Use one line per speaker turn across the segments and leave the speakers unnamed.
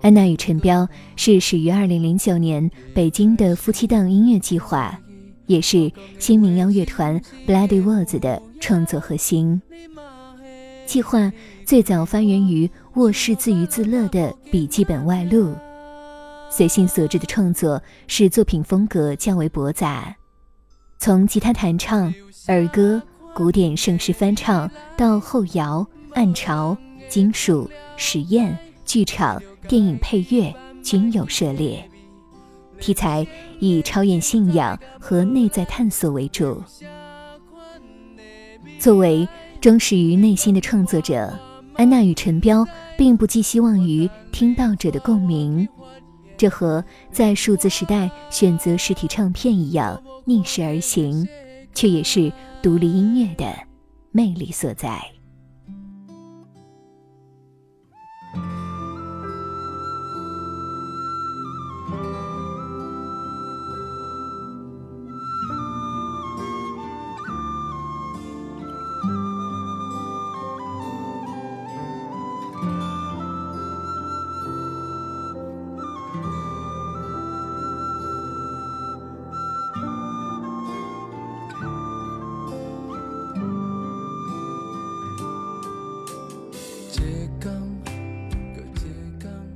安娜与陈彪是始于二零零九年北京的夫妻档音乐计划，也是新民谣乐团 Bloody Words 的创作核心。计划最早发源于卧室自娱自乐的笔记本外录，随性所致的创作使作品风格较为驳杂，从吉他弹唱、儿歌、古典盛世翻唱到后摇、暗潮、金属、实验、剧场。电影配乐均有涉猎，题材以超验信仰和内在探索为主。作为忠实于内心的创作者，安娜与陈彪并不寄希望于听到者的共鸣，这和在数字时代选择实体唱片一样逆势而行，却也是独立音乐的魅力所在。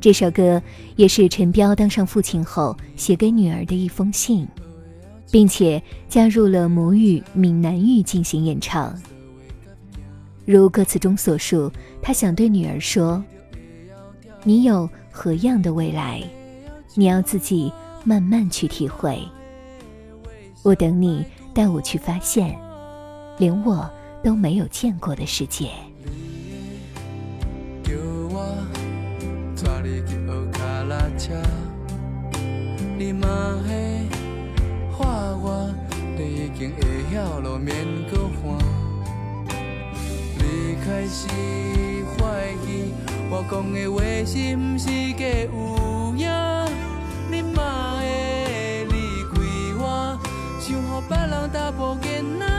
这首歌也是陈彪当上父亲后写给女儿的一封信，并且加入了母语闽南语进行演唱。如歌词中所述，他想对女儿说：“你有何样的未来，你要自己慢慢去体会。我等你带我去发现，连我都没有见过的世界。”车，你嘛会喊我，你已经会晓路免搁换。你开始怀疑我讲的话是毋是假有影，你嘛会离开我，想予别人打破肩那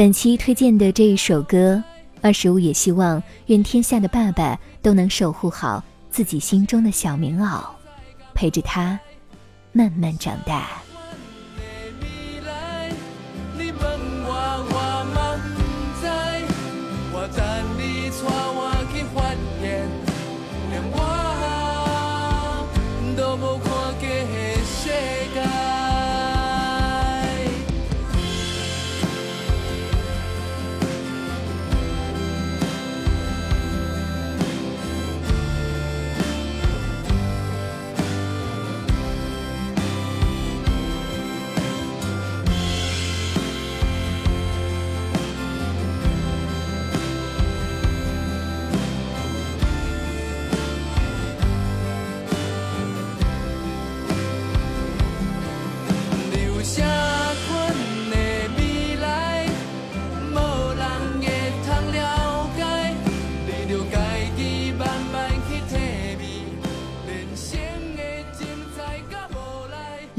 本期推荐的这一首歌，二十五也希望愿天下的爸爸都能守护好自己心中的小棉袄，陪着他慢慢长大。